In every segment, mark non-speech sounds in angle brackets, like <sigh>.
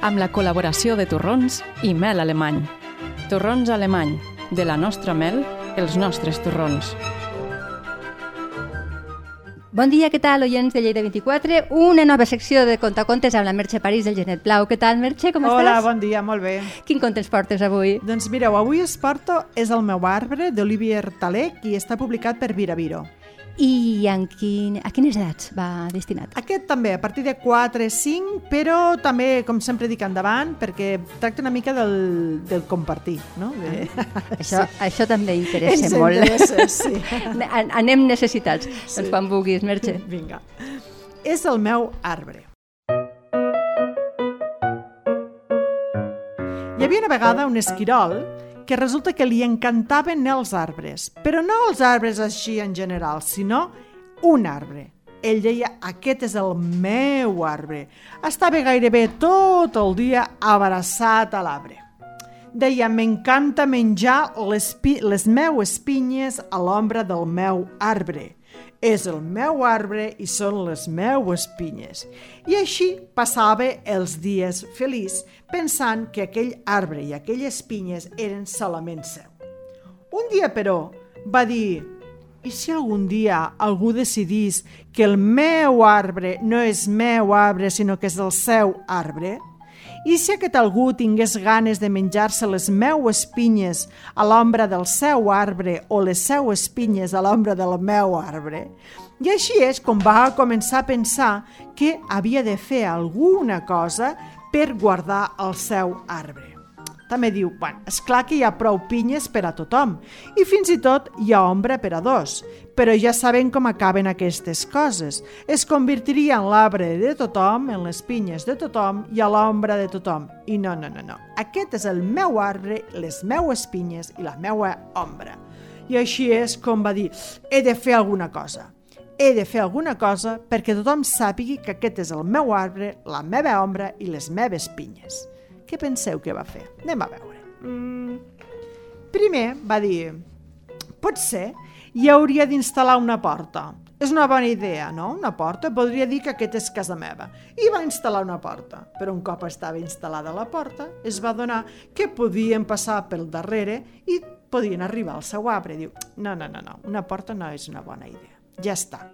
amb la col·laboració de torrons i mel alemany. Torrons alemany, de la nostra mel, els nostres torrons. Bon dia, què tal, oients de Lleida 24? Una nova secció de Contacontes amb la Merche París del Genet Blau. Què tal, Merche, com Hola, estàs? bon dia, molt bé. Quin conte ens portes avui? Doncs mireu, avui es porto És el meu arbre, d'Olivier Talec, i està publicat per Viraviro. I en quin, a quines edats va destinat? Aquest també, a partir de 4, 5, però també, com sempre dic endavant, perquè tracta una mica del, del compartir, no? De... <laughs> Això, això també interessa Ens molt. interessa, sí. <laughs> An- Anem necessitats. Doncs quan vulguis, Merche. Vinga. És el meu arbre. Hi havia una vegada un esquirol que resulta que li encantaven els arbres, però no els arbres així en general, sinó un arbre. Ell deia, aquest és el meu arbre. Estava gairebé tot el dia abraçat a l'arbre. Deia, m'encanta menjar les, les meues pinyes a l'ombra del meu arbre. És el meu arbre i són les meues pinyes. I així passava els dies feliç, pensant que aquell arbre i aquelles pinyes eren solament seu. Un dia, però, va dir i si algun dia algú decidís que el meu arbre no és meu arbre, sinó que és el seu arbre? I si aquest algú tingués ganes de menjar-se les meues pinyes a l'ombra del seu arbre o les seues pinyes a l'ombra del meu arbre? I així és com va començar a pensar que havia de fer alguna cosa per guardar el seu arbre. També diu, bueno, és clar que hi ha prou pinyes per a tothom i fins i tot hi ha ombra per a dos, però ja sabem com acaben aquestes coses. Es convertiria en l'arbre de tothom, en les pinyes de tothom i a l'ombra de tothom. I no, no, no, no. Aquest és el meu arbre, les meues pinyes i la meua ombra. I així és com va dir, he de fer alguna cosa. He de fer alguna cosa perquè tothom sàpigui que aquest és el meu arbre, la meva ombra i les meves pinyes. Què penseu que va fer? Anem a veure. Mm. Primer va dir, potser hi hauria d'instal·lar una porta. És una bona idea, no? Una porta. Podria dir que aquest és casa meva. I va instal·lar una porta. Però un cop estava instal·lada la porta, es va donar que podien passar pel darrere i podien arribar al seu arbre. Diu, no, no, no, no, una porta no és una bona idea. Ja està.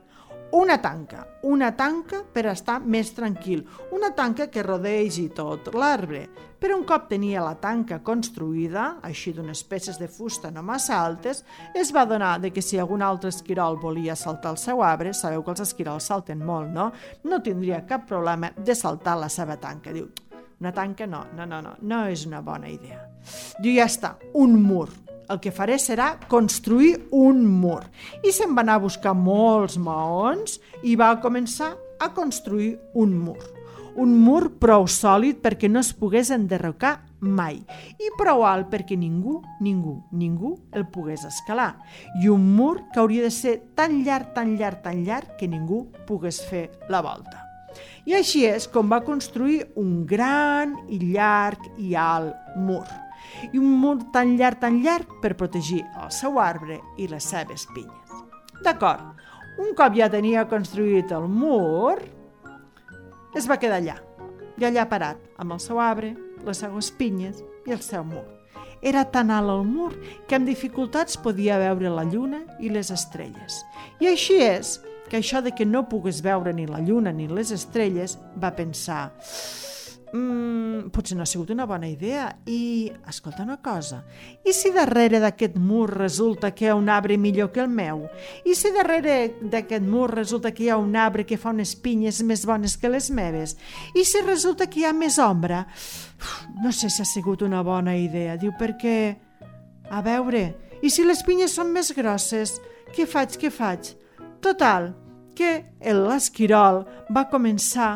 Una tanca, una tanca per estar més tranquil, una tanca que rodegi tot l'arbre. Però un cop tenia la tanca construïda, així d'unes peces de fusta no massa altes, es va donar de que si algun altre esquirol volia saltar el seu arbre, sabeu que els esquirols salten molt, no? No tindria cap problema de saltar la seva tanca. Diu, una tanca no, no, no, no, no és una bona idea. Diu, ja està, un mur. El que faré serà construir un mur. I se'n va anar a buscar molts maons i va començar a construir un mur. Un mur prou sòlid perquè no es pogués enderrocar mai i prou alt perquè ningú, ningú, ningú el pogués escalar. I un mur que hauria de ser tan llarg, tan llarg, tan llarg que ningú pogués fer la volta. I així és com va construir un gran i llarg i alt mur. I un mur tan llarg, tan llarg per protegir el seu arbre i les seves pinyes. D'acord, un cop ja tenia construït el mur, es va quedar allà, i allà parat, amb el seu arbre, les seues pinyes i el seu mur. Era tan alt el mur que amb dificultats podia veure la lluna i les estrelles. I així és que això de que no pogués veure ni la lluna ni les estrelles va pensar mm, potser no ha sigut una bona idea i, escolta una cosa, i si darrere d'aquest mur resulta que hi ha un arbre millor que el meu? I si darrere d'aquest mur resulta que hi ha un arbre que fa unes pinyes més bones que les meves? I si resulta que hi ha més ombra? Uf, no sé si ha sigut una bona idea, diu, perquè... A veure, i si les pinyes són més grosses? Què faig, què faig? Total, que l'esquirol va començar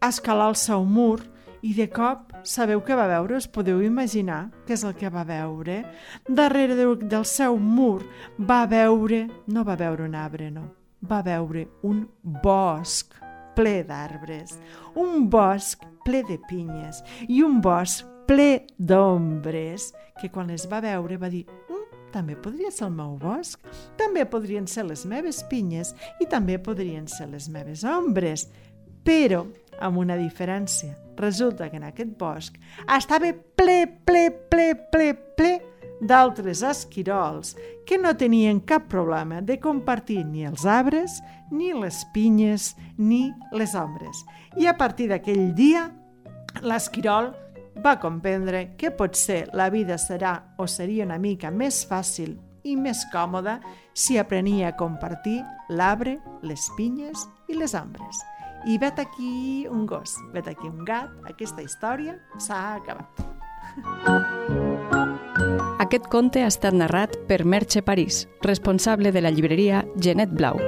a escalar el seu mur i de cop sabeu què va veure? Us podeu imaginar què és el que va veure? Darrere del, seu mur va veure, no va veure un arbre, no, va veure un bosc ple d'arbres, un bosc ple de pinyes i un bosc ple d'ombres que quan les va veure va dir "Mm, també podria ser el meu bosc, també podrien ser les meves pinyes i també podrien ser les meves ombres, però amb una diferència. resulta que en aquest bosc estava ple, ple, ple, ple, ple d'altres esquirols que no tenien cap problema de compartir ni els arbres, ni les pinyes, ni les ombres. I a partir d'aquell dia, l'esquirol va comprendre que potser la vida serà o seria una mica més fàcil i més còmoda si aprenia a compartir l'arbre, les pinyes i les ombres. I vet aquí un gos, vet aquí un gat, aquesta història s'ha acabat. Aquest conte ha estat narrat per Merche París, responsable de la llibreria Genet Blau.